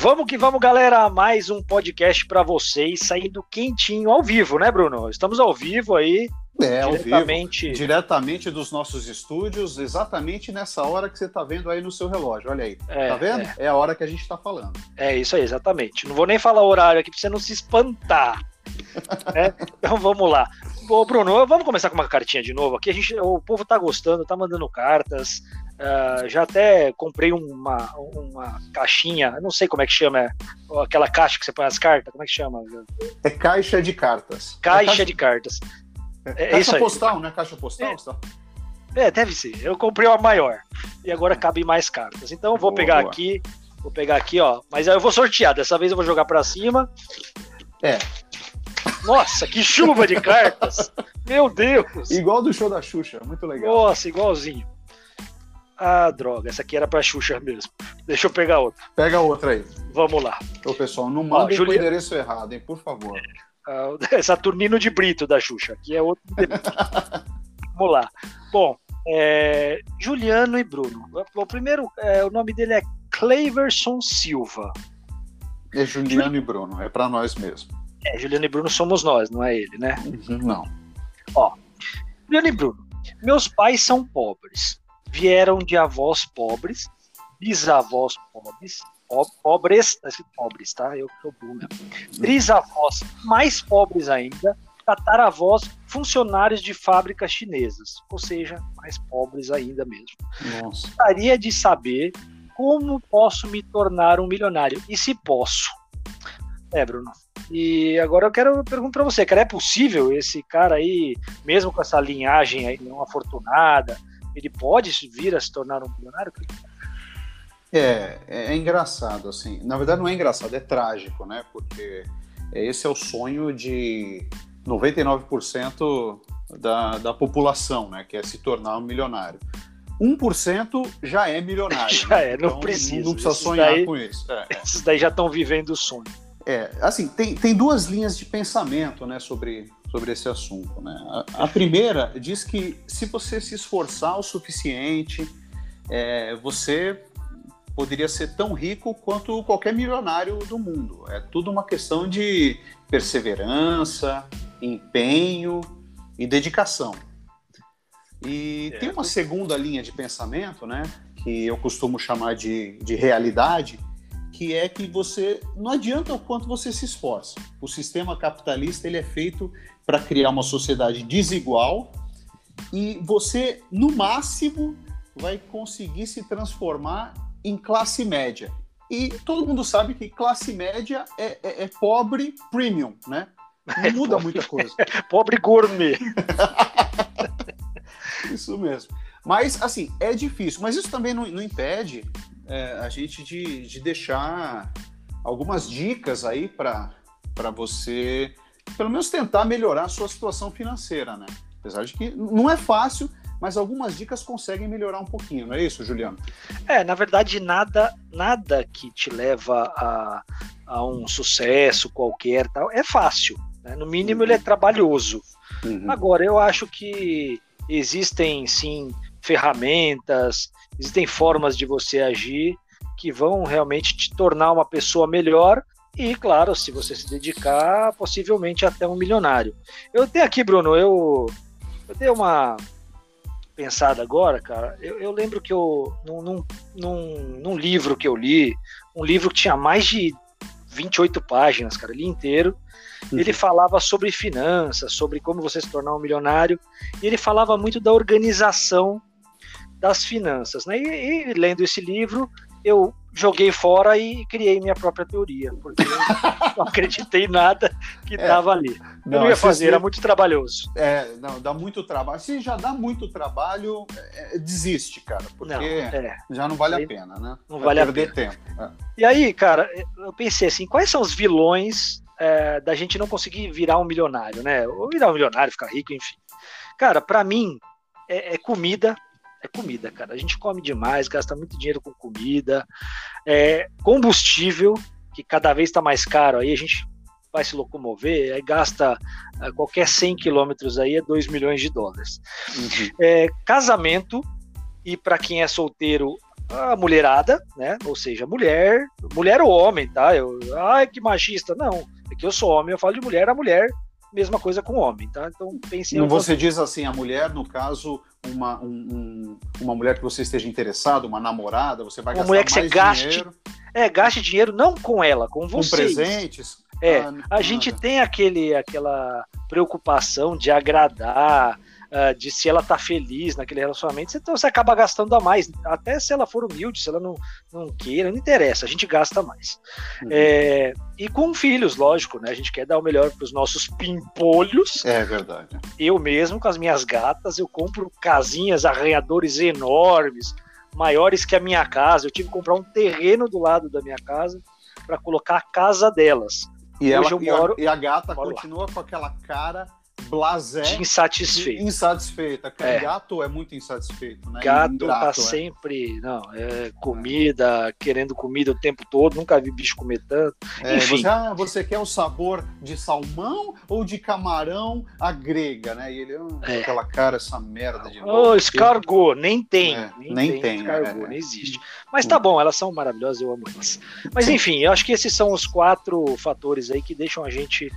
Vamos que vamos, galera. Mais um podcast para vocês, saindo quentinho ao vivo, né, Bruno? Estamos ao vivo aí. É, ao diretamente... vivo. Diretamente dos nossos estúdios, exatamente nessa hora que você está vendo aí no seu relógio. Olha aí. É, tá vendo? É. é a hora que a gente está falando. É isso aí, exatamente. Não vou nem falar o horário aqui para você não se espantar. é? Então vamos lá. Ô, Bruno, vamos começar com uma cartinha de novo aqui. A gente, o povo tá gostando, tá mandando cartas. Uh, já até comprei uma, uma caixinha, não sei como é que chama, é, aquela caixa que você põe as cartas, como é que chama? É caixa de cartas. Caixa, é caixa... de cartas. É, é caixa isso postal, né? Caixa postal? É. é, deve ser. Eu comprei uma maior e agora cabe mais cartas. Então eu vou boa, pegar boa. aqui, vou pegar aqui, ó. Mas aí eu vou sortear. Dessa vez eu vou jogar para cima. É. Nossa, que chuva de cartas! Meu Deus! Igual do show da Xuxa, muito legal. Nossa, igualzinho. Ah, droga, essa aqui era pra Xuxa mesmo. Deixa eu pegar outra. Pega outra aí. Vamos lá. Ô, pessoal, não manda o endereço errado, hein, por favor. Ah, é Saturnino de Brito da Xuxa. Aqui é outro. Vamos lá. Bom, é, Juliano e Bruno. O primeiro, é, o nome dele é Cleverson Silva. É Juliano e Bruno, é para nós mesmo. É, Juliano e Bruno somos nós, não é ele, né? Uhum, não. Ó, Juliano e Bruno. Meus pais são pobres vieram de avós pobres, bisavós pobres, pobres, tá pobres, tá? Eu sou burro mesmo. Trisavós mais pobres ainda, tataravós funcionários de fábricas chinesas, ou seja, mais pobres ainda mesmo. Nossa. Gostaria de saber como posso me tornar um milionário e se posso. É, Bruno. E agora eu quero perguntar para você, cara, é possível esse cara aí, mesmo com essa linhagem aí não afortunada, ele pode vir a se tornar um bilionário? É, é engraçado, assim. Na verdade, não é engraçado, é trágico, né? Porque esse é o sonho de 99% da, da população, né? Que é se tornar um milionário. 1% já é milionário. já né? é, não então, precisa. Não precisa sonhar daí, com isso. É, é. Esses daí já estão vivendo o sonho. É, assim, tem, tem duas linhas de pensamento, né, sobre, sobre esse assunto. Né? A, a primeira diz que se você se esforçar o suficiente, é, você poderia ser tão rico quanto qualquer milionário do mundo. É tudo uma questão de perseverança, empenho e dedicação. E é. tem uma segunda linha de pensamento, né, que eu costumo chamar de, de realidade, que é que você não adianta o quanto você se esforça. O sistema capitalista ele é feito para criar uma sociedade desigual e você no máximo vai conseguir se transformar em classe média. E todo mundo sabe que classe média é, é, é pobre premium, né? Não é muda muita coisa. pobre gourmet. isso mesmo. Mas, assim, é difícil. Mas isso também não, não impede é, a gente de, de deixar algumas dicas aí para você, pelo menos tentar melhorar a sua situação financeira, né? Apesar de que não é fácil, mas algumas dicas conseguem melhorar um pouquinho, não é isso, Juliano? É, na verdade, nada, nada que te leva a, a um sucesso qualquer tal é fácil. Né? No mínimo, uhum. ele é trabalhoso. Uhum. Agora, eu acho que existem sim ferramentas, existem formas de você agir que vão realmente te tornar uma pessoa melhor e, claro, se você se dedicar, possivelmente até um milionário. Eu tenho aqui, Bruno, eu, eu dei uma pensada agora, cara. Eu, eu lembro que eu, num, num, num, livro que eu li, um livro que tinha mais de 28 páginas, cara, ali inteiro, uhum. ele falava sobre finanças, sobre como você se tornar um milionário, e ele falava muito da organização das finanças. Né? E, e, lendo esse livro, eu joguei fora e criei minha própria teoria, porque eu não acreditei em nada que estava é, ali. Eu não, ia fazer, era muito trabalhoso. É, não, dá muito trabalho. Se já dá muito trabalho, é, é desiste, cara, porque não, é. já não vale a pena, né? Não Vai vale a pena. tempo. É. E aí, cara, eu pensei assim, quais são os vilões é, da gente não conseguir virar um milionário, né? Ou virar um milionário, ficar rico, enfim. Cara, para mim, é, é comida, é comida, cara. A gente come demais, gasta muito dinheiro com comida, é, combustível, que cada vez está mais caro, aí a gente vai se locomover, aí gasta é, qualquer 100 quilômetros aí é 2 milhões de dólares. Uhum. É, casamento, e para quem é solteiro, a mulherada, né? Ou seja, mulher, mulher ou homem, tá? Eu, ai, que machista. Não, é que eu sou homem, eu falo de mulher a mulher, mesma coisa com homem, tá? Então pense em. Você diz assim, a mulher, no caso, uma, um, uma mulher que você esteja interessado, uma namorada, você vai uma gastar mulher que mais você gaste, dinheiro. É, gaste dinheiro não com ela, com você. Com presentes. É, ah, a gente tem aquele, aquela preocupação de agradar, uh, de se ela tá feliz naquele relacionamento, então você acaba gastando a mais. Até se ela for humilde, se ela não, não queira, não interessa, a gente gasta mais. Uhum. É, e com filhos, lógico, né? A gente quer dar o melhor para os nossos pimpolhos. É verdade. Eu mesmo, com as minhas gatas, eu compro casinhas, arranhadores enormes, maiores que a minha casa. Eu tive que comprar um terreno do lado da minha casa para colocar a casa delas. E, ela, moro, e, a, e a gata continua lá. com aquela cara blasé. De insatisfeito. De insatisfeita. É. Gato é muito insatisfeito, né? Gato Ingrato, tá é. sempre, não, é comida, querendo comida o tempo todo, nunca vi bicho comer tanto. É, Enfim. Você, ah, você quer o sabor de salmão ou de camarão a grega, né? E ele, oh, é. aquela cara, essa merda de novo. Oh, escargot, nem tem. É, nem, nem, tem, tem escargot, é. nem existe. Mas tá bom, elas são maravilhosas, eu amo elas. Mas enfim, eu acho que esses são os quatro fatores aí que deixam a gente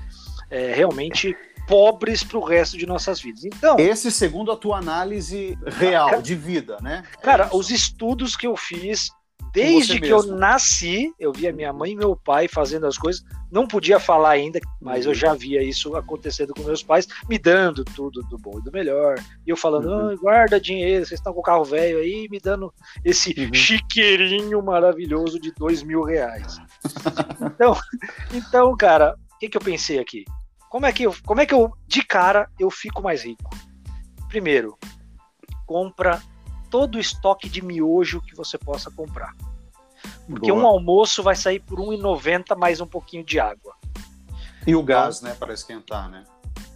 é, realmente pobres para o resto de nossas vidas. Então, esse segundo a tua análise real cara, de vida, né? Cara, é os estudos que eu fiz desde que eu nasci, eu via minha mãe e meu pai fazendo as coisas, não podia falar ainda, mas eu já via isso acontecendo com meus pais, me dando tudo do bom e do melhor. E eu falando, uhum. guarda dinheiro, vocês estão com o carro velho aí, me dando esse uhum. chiqueirinho maravilhoso de dois mil reais. então, então, cara, o que, que eu pensei aqui? Como é que eu, como é que eu de cara eu fico mais rico? Primeiro, compra todo o estoque de miojo que você possa comprar. Porque Boa. um almoço vai sair por R$1,90 mais um pouquinho de água. E o gás, então, né, para esquentar, né?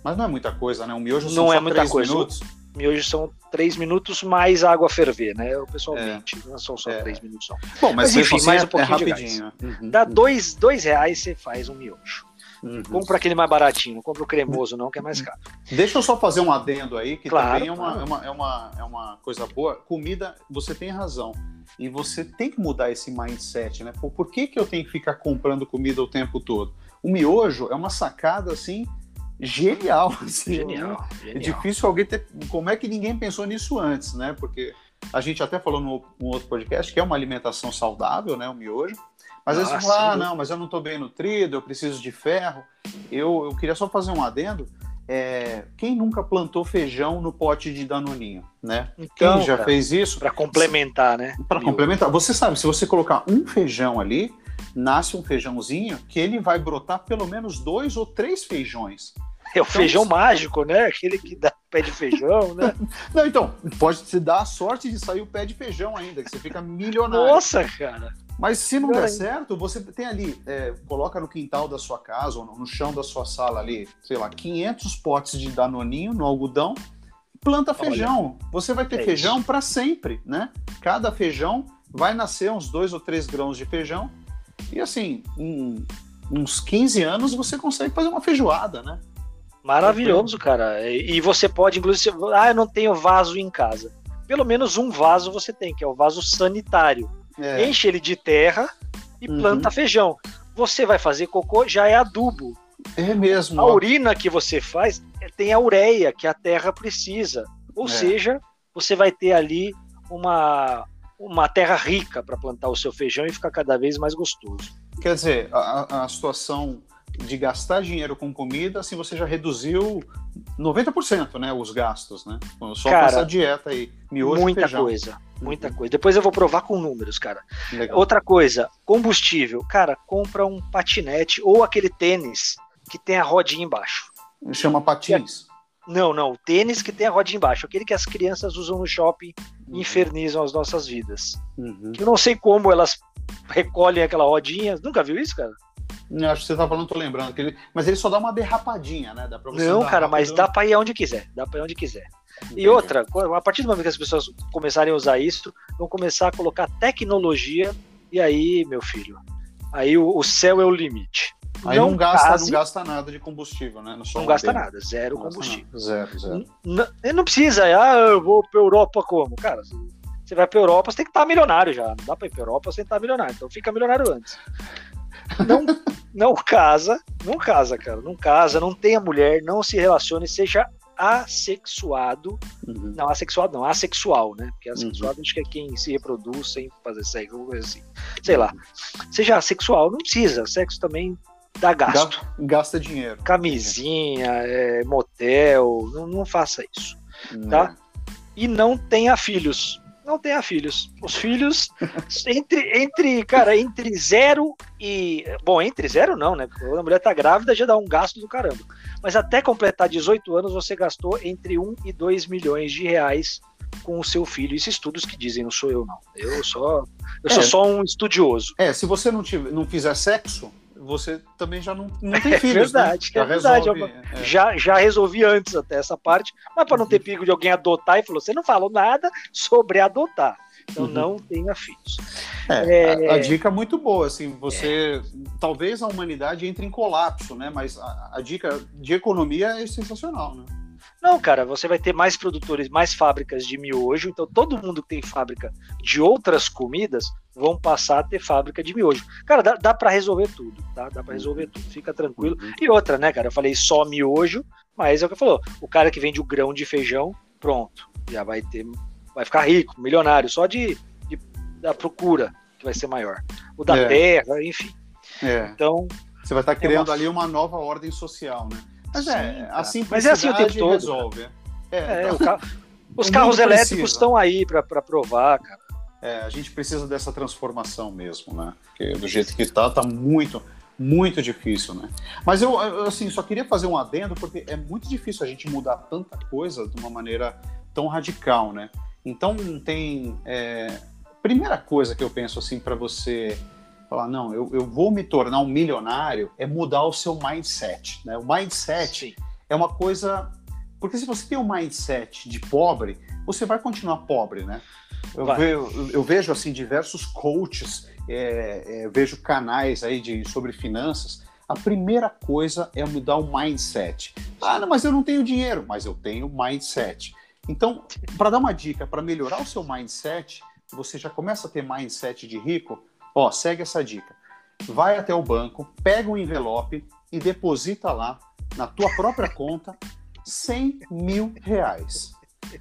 Mas não é muita coisa, né? Um miojo são não é muita coisa. minutos. Miojo são três minutos mais água ferver, né? O pessoal é. mente, não são só é. três minutos. Não. Bom, mas, mas enfim, mais um é pouquinho é de gás. Uhum. Dá dois, dois reais você faz um miojo. Uhum. Compra aquele mais baratinho, não compra o cremoso, não, que é mais caro. Deixa eu só fazer um adendo aí, que claro, também é uma, claro. é, uma, é, uma, é uma coisa boa. Comida, você tem razão. E você tem que mudar esse mindset, né? Por, por que, que eu tenho que ficar comprando comida o tempo todo? O miojo é uma sacada assim genial. Assim, genial, né? genial. É difícil alguém ter. Como é que ninguém pensou nisso antes, né? Porque a gente até falou no, no outro podcast que é uma alimentação saudável, né? O miojo. Mas vezes você fala, ah, não, mas eu não estou bem nutrido, eu preciso de ferro. Eu, eu queria só fazer um adendo. É, quem nunca plantou feijão no pote de danoninho, né? Então, quem já cara, fez isso? Para complementar, né? Para complementar. Você sabe, se você colocar um feijão ali, nasce um feijãozinho que ele vai brotar pelo menos dois ou três feijões. É o então, feijão mágico, né? Aquele que dá pé de feijão, né? Não, então, pode te dar a sorte de sair o pé de feijão ainda, que você fica milionário. Nossa, cara! Mas se não der certo, você tem ali, é, coloca no quintal da sua casa ou no chão da sua sala ali, sei lá, 500 potes de danoninho no algodão, planta feijão. Olha, você vai ter é feijão para sempre, né? Cada feijão vai nascer uns dois ou três grãos de feijão e assim, em uns 15 anos você consegue fazer uma feijoada, né? Maravilhoso, cara. E você pode, inclusive, ah, eu não tenho vaso em casa. Pelo menos um vaso você tem, que é o vaso sanitário é. Enche ele de terra e uhum. planta feijão. Você vai fazer cocô, já é adubo. É mesmo. A urina que você faz é, tem a ureia que a terra precisa. Ou é. seja, você vai ter ali uma, uma terra rica para plantar o seu feijão e ficar cada vez mais gostoso. Quer dizer, a, a situação de gastar dinheiro com comida, assim você já reduziu 90%, né, os gastos, né? Só Cara, com essa dieta aí, miojo muita feijão. coisa, muita coisa. Depois eu vou provar com números, cara. Legal. Outra coisa, combustível. Cara, compra um patinete ou aquele tênis que tem a rodinha embaixo. Chama patins. Não, não, o tênis que tem a rodinha embaixo, aquele que as crianças usam no shopping e uhum. infernizam as nossas vidas. Uhum. Eu não sei como elas recolhem aquela rodinha. Nunca viu isso, cara? Eu acho que você tá falando, tô lembrando. Ele... Mas ele só dá uma derrapadinha, né? Dá pra você Não, cara, mas dá pra ir aonde quiser. Dá pra ir onde quiser. E outra, a partir do momento que as pessoas começarem a usar isso, vão começar a colocar tecnologia, e aí, meu filho, aí o, o céu é o limite. Aí não, não gasta, case, não gasta nada de combustível, né? não gasta nada, zero combustível. Zero, zero. Não, não precisa, ah, eu vou pra Europa como? Cara, Você vai pra Europa, você tem que estar milionário já. Não dá pra ir pra Europa sem estar milionário. Então fica milionário antes. Não, não casa, não casa, cara. Não casa, não tenha mulher, não se relacione, seja assexuado. Uhum. Não, assexuado não, assexual, né? Porque assexuado uhum. acho que é quem se reproduz sem fazer sexo, alguma coisa assim. Sei lá. Seja assexual, não precisa. Sexo também dá gasto. Gasta dinheiro. Camisinha, é, motel, não, não faça isso. Tá? E não tenha filhos não tenha filhos. Os filhos, entre, entre, cara, entre zero e. Bom, entre zero não, né? Quando a mulher tá grávida já dá um gasto do caramba. Mas até completar 18 anos, você gastou entre 1 e 2 milhões de reais com o seu filho. Isso estudos que dizem, não sou eu, não. Eu só, eu é, sou só um estudioso. É, se você não, tiver, não fizer sexo, você também já não, não tem é filhos. Né? Verdade, né? é verdade. Resolve, é. Já, já resolvi antes até essa parte, mas para não ter perigo de alguém adotar, e falou: você não falou nada sobre adotar. Então uhum. não tenha filhos. É, a, a, dica é muito boa, assim, você é. talvez a humanidade entre em colapso, né? Mas a, a dica de economia é sensacional, né? Não, cara, você vai ter mais produtores, mais fábricas de miojo, então todo mundo que tem fábrica de outras comidas vão passar a ter fábrica de miojo. Cara, dá, dá para resolver tudo, tá? Dá para resolver tudo, fica tranquilo. Uhum. E outra, né, cara, eu falei só miojo, mas é o que falou, o cara que vende o grão de feijão, pronto, já vai ter, vai ficar rico, milionário, só de, de da procura que vai ser maior. O da é. terra, enfim. É. Então, você vai estar tá criando é uma... ali uma nova ordem social, né? Mas é, assim Mas é assim o tempo todo. Resolve. É, é então, os carros elétricos estão aí para provar, cara. É, a gente precisa dessa transformação mesmo, né? Porque do jeito que está, está muito, muito difícil, né? Mas eu, assim, só queria fazer um adendo, porque é muito difícil a gente mudar tanta coisa de uma maneira tão radical, né? Então, tem... É, primeira coisa que eu penso, assim, para você falar, não, eu, eu vou me tornar um milionário, é mudar o seu mindset. Né? O mindset Sim. é uma coisa. Porque se você tem um mindset de pobre, você vai continuar pobre, né? Eu, vejo, eu vejo assim diversos coaches, é, é, vejo canais aí de, sobre finanças. A primeira coisa é mudar o mindset. Ah, não, mas eu não tenho dinheiro, mas eu tenho mindset. Então, para dar uma dica, para melhorar o seu mindset, você já começa a ter mindset de rico, Ó, segue essa dica. Vai até o banco, pega um envelope e deposita lá, na tua própria conta, 100 mil reais.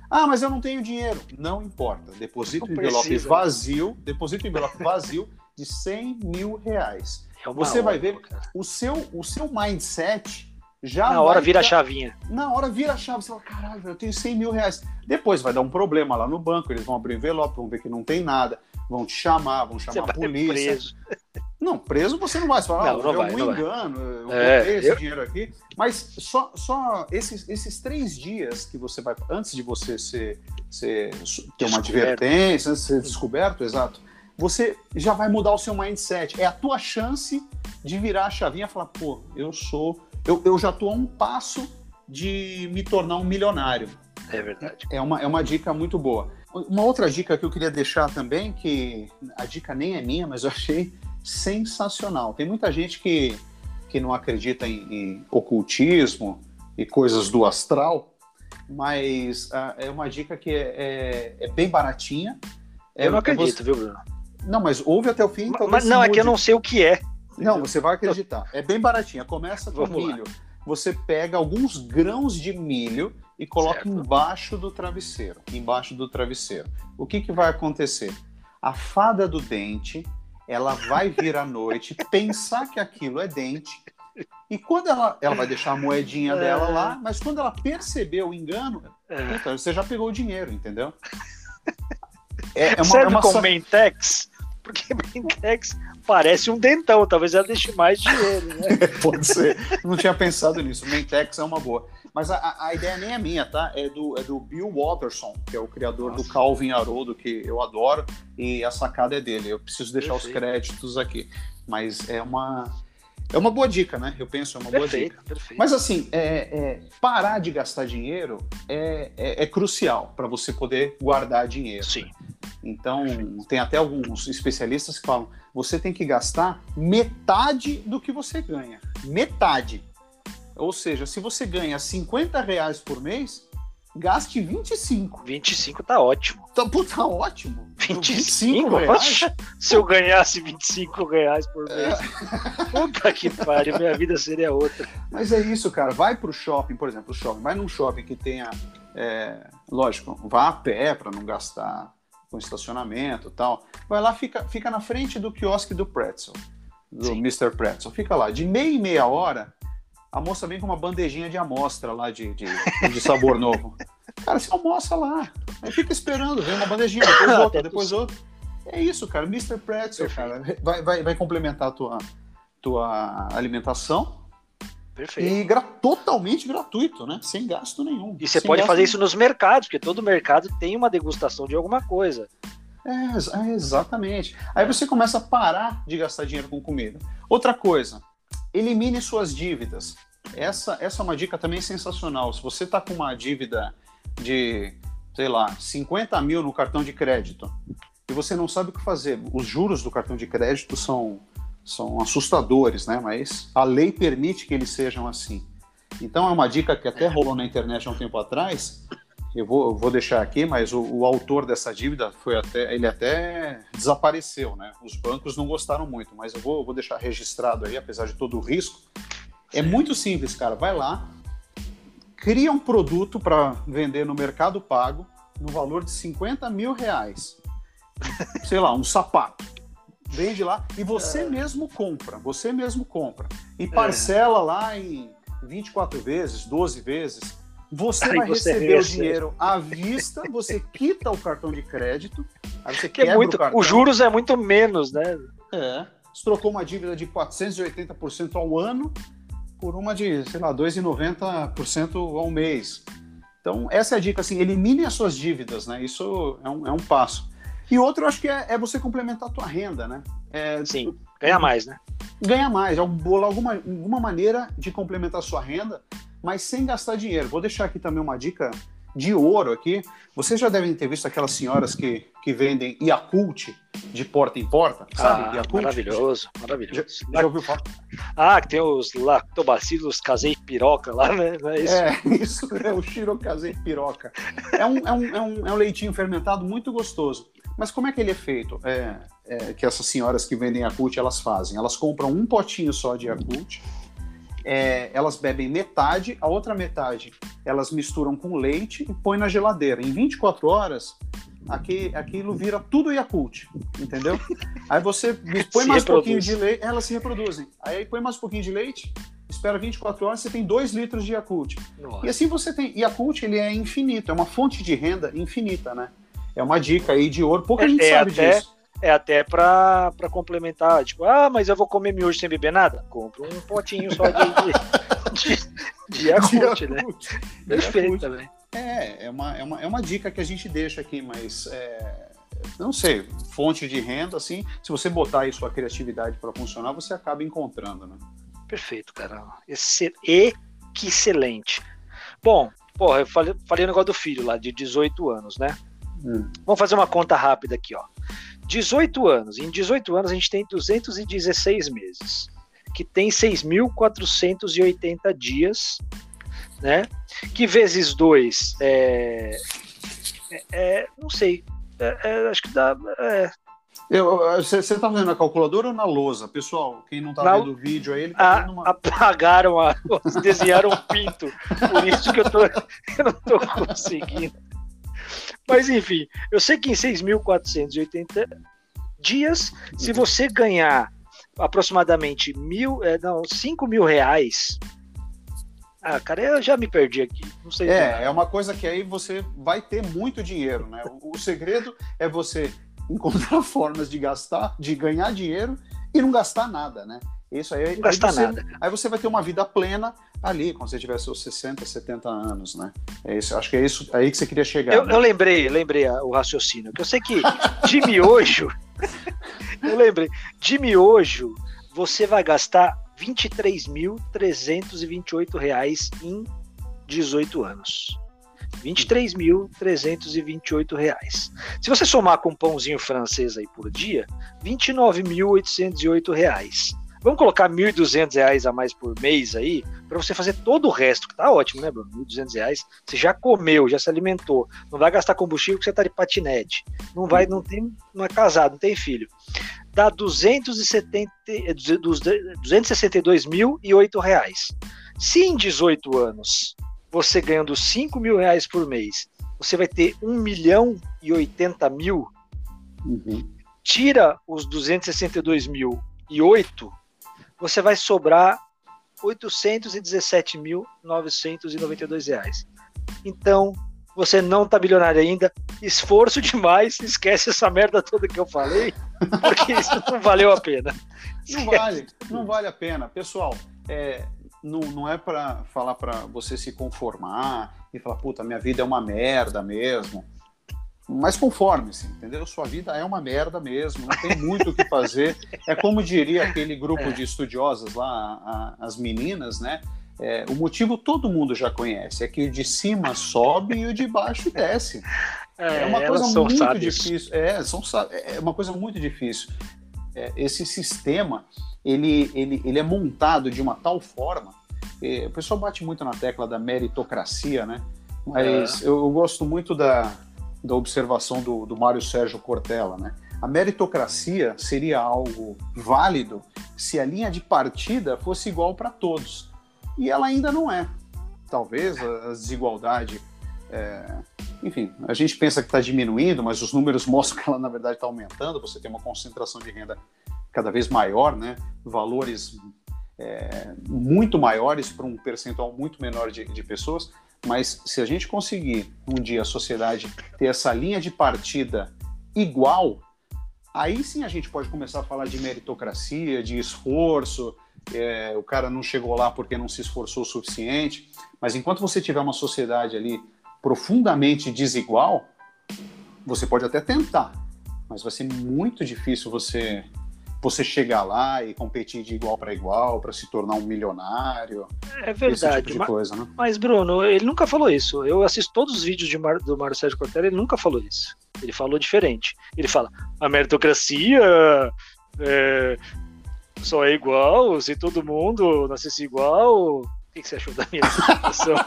Ah, mas eu não tenho dinheiro. Não importa. Deposita o envelope precisa. vazio, deposita o envelope vazio de 100 mil reais. É Você vai ver o seu, o seu mindset já. Na hora vira a chavinha. Na hora vira a chave. Você fala, caralho, eu tenho 100 mil reais. Depois vai dar um problema lá no banco, eles vão abrir o envelope, vão ver que não tem nada vão te chamar, vão chamar a polícia. Preso. Não, preso você não vai. Você fala, não, ah, não vai, um não engano, vai. eu é, esse eu... dinheiro aqui. Mas só, só esses, esses três dias que você vai, antes de você ser, ser, ter uma advertência, antes de ser descoberto, exato, você já vai mudar o seu mindset. É a tua chance de virar a chavinha e falar, pô, eu sou. Eu, eu já estou a um passo de me tornar um milionário. É verdade. É uma, é uma dica muito boa. Uma outra dica que eu queria deixar também, que a dica nem é minha, mas eu achei sensacional. Tem muita gente que, que não acredita em, em ocultismo e coisas do astral, mas uh, é uma dica que é, é, é bem baratinha. É, eu não acredito, você... viu, Bruno? Não, mas ouve até o fim. Mas, mas não, mude. é que eu não sei o que é. Não, você vai acreditar. É bem baratinha. Começa com Vamos milho. Lá. Você pega alguns grãos de milho e coloca certo. embaixo do travesseiro. Embaixo do travesseiro. O que, que vai acontecer? A fada do dente, ela vai vir à noite, pensar que aquilo é dente, e quando ela, ela vai deixar a moedinha é. dela lá, mas quando ela perceber o engano, é. puta, você já pegou o dinheiro, entendeu? É, é uma, Serve é uma com Mentex? Porque Mentex parece um dentão, talvez ela deixe mais dinheiro, né? Pode ser. Não tinha pensado nisso. Mentex é uma boa. Mas a, a, ideia nem é minha, tá? É do, é do Bill Watterson, que é o criador Nossa. do Calvin Haroldo, que eu adoro, e a sacada é dele. Eu preciso deixar Perfeito. os créditos aqui. Mas é uma. É uma boa dica, né? Eu penso, é uma perfeito, boa dica. Perfeito. Mas assim, é, é, parar de gastar dinheiro é, é, é crucial para você poder guardar dinheiro. Sim. Então, tem até alguns especialistas que falam: você tem que gastar metade do que você ganha. Metade. Ou seja, se você ganha 50 reais por mês, gaste 25. 25 tá ótimo. Tá, puta, tá ótimo. 25, 25 reais? Se eu ganhasse 25 reais por mês. É. Puta que pariu, minha vida seria outra. Mas é isso, cara. Vai pro shopping, por exemplo, shopping. Vai num shopping que tenha. É, lógico, vá a pé para não gastar com estacionamento e tal. Vai lá, fica, fica na frente do quiosque do Pretzel, do Sim. Mr. Pretzel. Fica lá. De meia e meia hora, a moça vem com uma bandejinha de amostra lá de, de, de sabor novo. Cara, você almoça lá. Aí fica esperando, vem uma bandejinha, depois outra, depois outra. É isso, cara. Mr. Pretzel, cara, vai, vai, vai complementar a tua, tua alimentação. Perfeito. E gra totalmente gratuito, né? Sem gasto nenhum. E você pode fazer nenhum. isso nos mercados, porque todo mercado tem uma degustação de alguma coisa. É, é, exatamente. Aí você começa a parar de gastar dinheiro com comida. Outra coisa, elimine suas dívidas. Essa, essa é uma dica também sensacional. Se você está com uma dívida de, sei lá, 50 mil no cartão de crédito e você não sabe o que fazer, os juros do cartão de crédito são, são assustadores, né? Mas a lei permite que eles sejam assim. Então é uma dica que até rolou na internet há um tempo atrás. Eu vou, eu vou deixar aqui, mas o, o, autor dessa dívida foi até ele até desapareceu, né? Os bancos não gostaram muito, mas eu vou, eu vou deixar registrado aí, apesar de todo o risco. É muito simples, cara. Vai lá, cria um produto para vender no Mercado Pago no valor de 50 mil reais. Sei lá, um sapato. Vende lá e você é. mesmo compra. Você mesmo compra. E parcela é. lá em 24 vezes, 12 vezes. Você aí vai você receber recebe. o dinheiro à vista, você quita o cartão de crédito, aí você que é muito, o Os juros é muito menos, né? É. Você trocou uma dívida de 480% ao ano, por uma de, sei lá, 2,90% ao mês. Então, essa é a dica, assim, elimine as suas dívidas, né? Isso é um, é um passo. E outro, eu acho que é, é você complementar a tua renda, né? É, Sim, ganhar mais, né? Ganhar mais, alguma, alguma maneira de complementar a sua renda, mas sem gastar dinheiro. Vou deixar aqui também uma dica de ouro aqui. Vocês já devem ter visto aquelas senhoras que, que vendem Yakult de porta em porta, sabe? Ah, Yakult. Maravilhoso, maravilhoso. Já, já ouviu falar? Ah, que tem os lactobacilos casei piroca lá, né? É isso, é, isso é o xirocasei piroca. É um, é, um, é, um, é um leitinho fermentado muito gostoso. Mas como é que ele é feito? É, é, que essas senhoras que vendem Yakult, elas fazem? Elas compram um potinho só de Yakult, é, elas bebem metade, a outra metade elas misturam com leite e põem na geladeira. Em 24 horas, aqui, aquilo vira tudo Yakult, entendeu? Aí você põe mais um pouquinho de leite, elas se reproduzem. Aí põe mais um pouquinho de leite, espera 24 horas, você tem 2 litros de Yakult. Nossa. E assim você tem. Yakult, ele é infinito, é uma fonte de renda infinita, né? É uma dica aí de ouro, pouca é, gente é sabe até, disso é até para complementar, tipo, ah, mas eu vou comer miojo sem beber nada? Compro um potinho só de, de, de, de Yakult, né? Perfeito também. É, é uma, é, uma, é uma dica que a gente deixa aqui, mas é, não sei, fonte de renda, assim, se você botar aí sua criatividade para funcionar, você acaba encontrando, né? Perfeito, cara. Esse, excelente. Bom, porra, eu falei, falei o negócio do filho lá, de 18 anos, né? Hum. Vamos fazer uma conta rápida aqui, ó. 18 anos. Em 18 anos a gente tem 216 meses, que tem 6.480 dias, né? Que vezes 2 é, é, é, não sei, é, é acho que dá. É. Você está fazendo na calculadora ou na lousa? Pessoal, quem não está vendo o vídeo aí, ele tá a, uma... Apagaram, a, desenharam um pinto, por isso que eu, tô, eu não estou conseguindo. Mas enfim, eu sei que em 6.480 dias, se você ganhar aproximadamente mil, é, não, 5 mil reais. Ah, cara, eu já me perdi aqui. Não sei. É, é uma coisa que aí você vai ter muito dinheiro, né? O, o segredo é você encontrar formas de gastar, de ganhar dinheiro e não gastar nada, né? Isso aí, não aí, você, nada. aí você vai ter uma vida plena ali, quando você tiver seus 60, 70 anos, né? É isso, acho que é isso aí que você queria chegar. Eu, né? eu lembrei, lembrei o raciocínio, que eu sei que de miojo, eu lembrei, de miojo, você vai gastar R$ 23.328 em 18 anos. R$ 23.328. Se você somar com um pãozinho francês aí por dia, R$ 29.808. Vamos colocar R$ 1.200 a mais por mês aí, para você fazer todo o resto, que tá ótimo, né, Bruno? R$ 1.200, você já comeu, já se alimentou, não vai gastar combustível porque você tá de patinete, não vai, não tem, não é casado, não tem filho. Dá 270, 262.008 reais. Se em 18 anos você ganhando 5 mil reais por mês, você vai ter 1 milhão e 80 mil, uhum. tira os 262 mil e 8, você vai sobrar 817.992 reais. Então, você não tá milionário ainda, esforço demais, esquece essa merda toda que eu falei, porque isso não valeu a pena. Não vale, não vale a pena. Pessoal, é, não, não é para falar para você se conformar e falar, puta, minha vida é uma merda mesmo. Mas conforme-se, entendeu? Sua vida é uma merda mesmo, não tem muito o que fazer. É como diria aquele grupo é. de estudiosas lá, a, as meninas, né? É, o motivo todo mundo já conhece, é que o de cima sobe e o de baixo desce. É, é uma coisa muito sábios. difícil. É, são, é uma coisa muito difícil. É, esse sistema ele, ele, ele é montado de uma tal forma. o pessoal bate muito na tecla da meritocracia, né? Mas é. eu, eu, gosto muito da, da observação do, do Mário Sérgio Cortella, né? A meritocracia seria algo válido se a linha de partida fosse igual para todos. E ela ainda não é. Talvez a desigualdade. É... Enfim, a gente pensa que está diminuindo, mas os números mostram que ela, na verdade, está aumentando. Você tem uma concentração de renda cada vez maior, né? valores é, muito maiores para um percentual muito menor de, de pessoas. Mas se a gente conseguir um dia a sociedade ter essa linha de partida igual, aí sim a gente pode começar a falar de meritocracia, de esforço. É, o cara não chegou lá porque não se esforçou o suficiente. Mas enquanto você tiver uma sociedade ali profundamente desigual, você pode até tentar, mas vai ser muito difícil você você chegar lá e competir de igual para igual para se tornar um milionário. É verdade. Tipo mas, coisa, né? mas, Bruno, ele nunca falou isso. Eu assisto todos os vídeos de Mar, do Mário Sérgio Cortella, ele nunca falou isso. Ele falou diferente. Ele fala: a meritocracia é, só é igual se todo mundo nascesse igual que, que você achou da minha apresentação?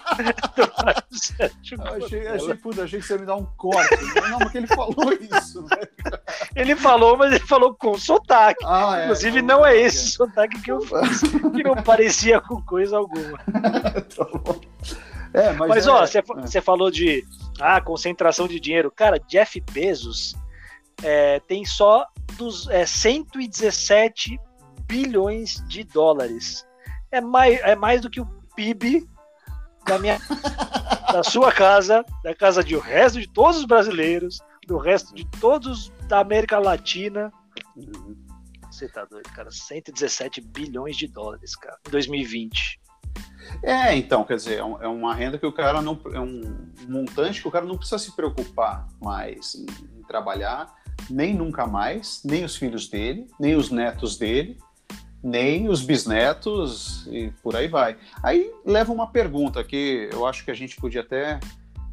achei, achei, puta, achei que você ia me dar um corte. Não, porque ele falou isso, né? Ele falou, mas ele falou com sotaque. Ah, é, Inclusive, não, não é esse sotaque que eu fiz, que não parecia com coisa alguma. Tá é, mas, mas é, ó, você é. falou de ah, concentração de dinheiro. Cara, Jeff Bezos é, tem só dos, é, 117 bilhões de dólares. É mais, é mais do que o PIB da minha da sua casa, da casa de o resto de todos os brasileiros, do resto de todos da América Latina. Você tá doido, cara? 117 bilhões de dólares, cara, em 2020. É, então, quer dizer, é, é uma renda que o cara não. É um montante que o cara não precisa se preocupar mais em, em trabalhar, nem nunca mais, nem os filhos dele, nem os netos dele nem os bisnetos e por aí vai. Aí leva uma pergunta que eu acho que a gente podia até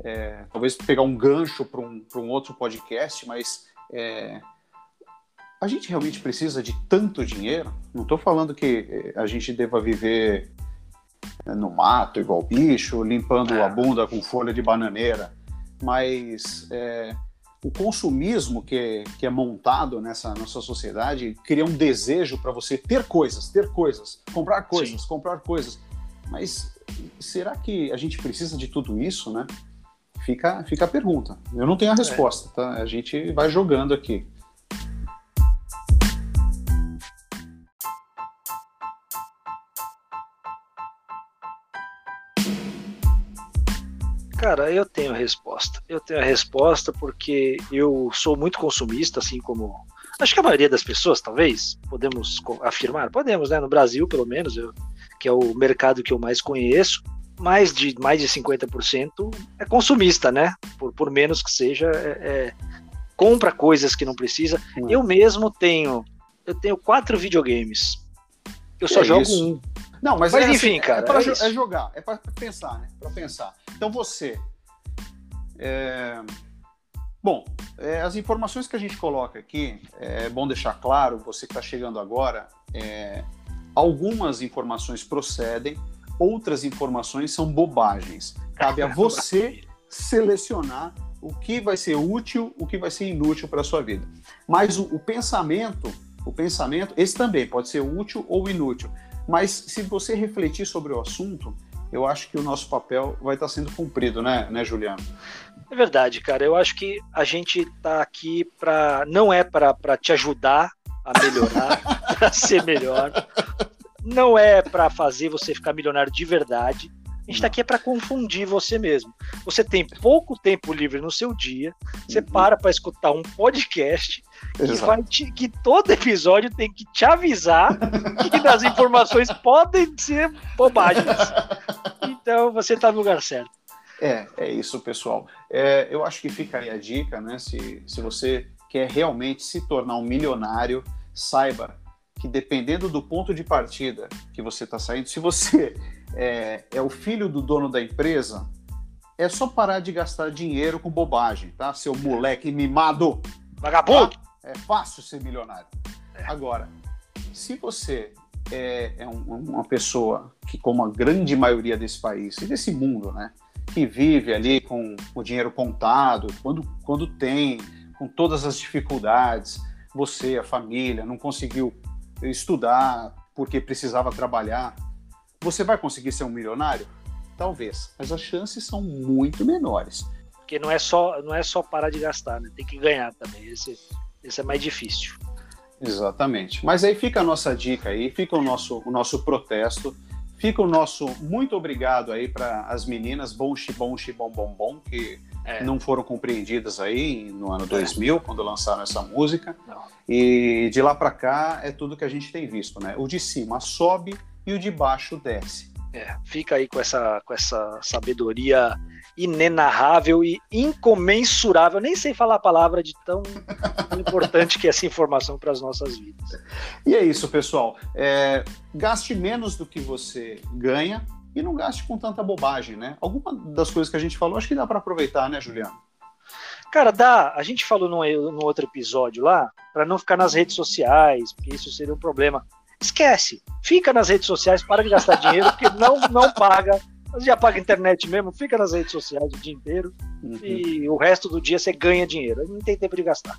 é, talvez pegar um gancho para um, um outro podcast, mas é, a gente realmente precisa de tanto dinheiro? Não estou falando que é, a gente deva viver é, no mato igual bicho, limpando a bunda com folha de bananeira, mas é, o consumismo que é, que é montado nessa nossa sociedade cria um desejo para você ter coisas, ter coisas, comprar coisas, Sim. comprar coisas. Mas será que a gente precisa de tudo isso, né? Fica, fica a pergunta. Eu não tenho a resposta, tá? A gente vai jogando aqui. Cara, eu tenho a resposta. Eu tenho a resposta porque eu sou muito consumista, assim como. Acho que a maioria das pessoas, talvez, podemos afirmar, podemos, né? No Brasil, pelo menos, eu, que é o mercado que eu mais conheço, mais de, mais de 50% é consumista, né? Por, por menos que seja, é, é, compra coisas que não precisa. Hum. Eu mesmo tenho. Eu tenho quatro videogames. Eu só é jogo isso? um. Não, mas, mas é enfim, assim, cara. É, pra, é, é, jogar, é para pensar, né? Para pensar. Então você. É... Bom, é, as informações que a gente coloca aqui, é bom deixar claro, você que está chegando agora, é, algumas informações procedem, outras informações são bobagens. Cabe a você selecionar o que vai ser útil, o que vai ser inútil para a sua vida. Mas o, o pensamento, o pensamento, esse também pode ser útil ou inútil. Mas se você refletir sobre o assunto, eu acho que o nosso papel vai estar sendo cumprido, né, né Juliano? É verdade, cara. Eu acho que a gente está aqui para. Não é para te ajudar a melhorar, a ser melhor. Não é para fazer você ficar milionário de verdade. A gente está aqui é para confundir você mesmo. Você tem pouco tempo livre no seu dia, você uhum. para para escutar um podcast que, vai te, que todo episódio tem que te avisar que as informações podem ser bobagens. Então você está no lugar certo. É, é isso, pessoal. É, eu acho que fica aí a dica, né? Se, se você quer realmente se tornar um milionário, saiba que dependendo do ponto de partida que você está saindo, se você é, é, o filho do dono da empresa, é só parar de gastar dinheiro com bobagem, tá? Seu moleque mimado. Vagabundo! É fácil ser milionário. É. Agora, se você é, é um, uma pessoa que, como a grande maioria desse país e desse mundo, né? Que vive ali com o dinheiro contado, quando, quando tem, com todas as dificuldades, você, a família, não conseguiu estudar porque precisava trabalhar, você vai conseguir ser um milionário? Talvez, mas as chances são muito menores. Porque não é só, não é só parar de gastar, né? Tem que ganhar também. Esse, esse é mais difícil. Exatamente. Mas aí fica a nossa dica aí, fica o nosso, o nosso protesto, fica o nosso muito obrigado aí para as meninas bom bom bom bom bom que é. não foram compreendidas aí no ano 2000 é. quando lançaram essa música. Não. E de lá para cá é tudo que a gente tem visto, né? O de cima sobe e o de baixo desce. É, fica aí com essa, com essa sabedoria inenarrável e incomensurável. nem sei falar a palavra de tão importante que é essa informação para as nossas vidas. E é isso, pessoal. É, gaste menos do que você ganha e não gaste com tanta bobagem, né? Alguma das coisas que a gente falou, acho que dá para aproveitar, né, Juliano? Cara, dá. A gente falou no, no outro episódio lá, para não ficar nas redes sociais, porque isso seria um problema. Esquece. Fica nas redes sociais, para de gastar dinheiro, porque não, não paga. Você já paga internet mesmo, fica nas redes sociais o dia inteiro uhum. e o resto do dia você ganha dinheiro. Não tem tempo de gastar.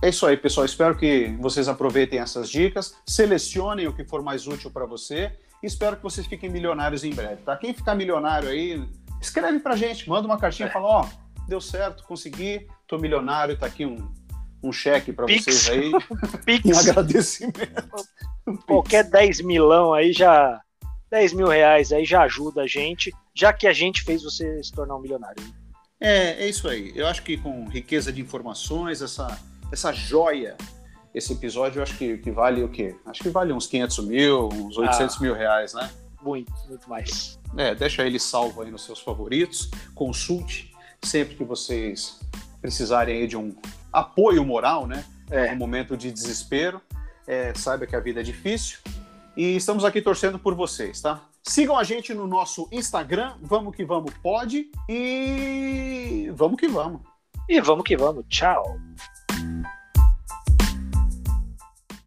É isso aí, pessoal. Espero que vocês aproveitem essas dicas, selecionem o que for mais útil para você espero que vocês fiquem milionários em breve, tá? Quem ficar milionário aí, escreve pra gente, manda uma cartinha e fala, ó, oh, deu certo, consegui, tô milionário, tá aqui um, um cheque para vocês aí. Pix. Um agradecimento. Qualquer 10 milão aí já. 10 mil reais aí já ajuda a gente, já que a gente fez você se tornar um milionário. É, é isso aí. Eu acho que com riqueza de informações, essa, essa joia, esse episódio, eu acho que, que vale o quê? Acho que vale uns 500 mil, uns 800 ah, mil reais, né? Muito, muito mais. É, deixa ele salvo aí nos seus favoritos. Consulte sempre que vocês precisarem aí de um apoio moral, né? É. Um momento de desespero. É, saiba que a vida é difícil. E estamos aqui torcendo por vocês, tá? Sigam a gente no nosso Instagram, vamos que vamos, pode. E vamos que vamos. E vamos que vamos. Tchau.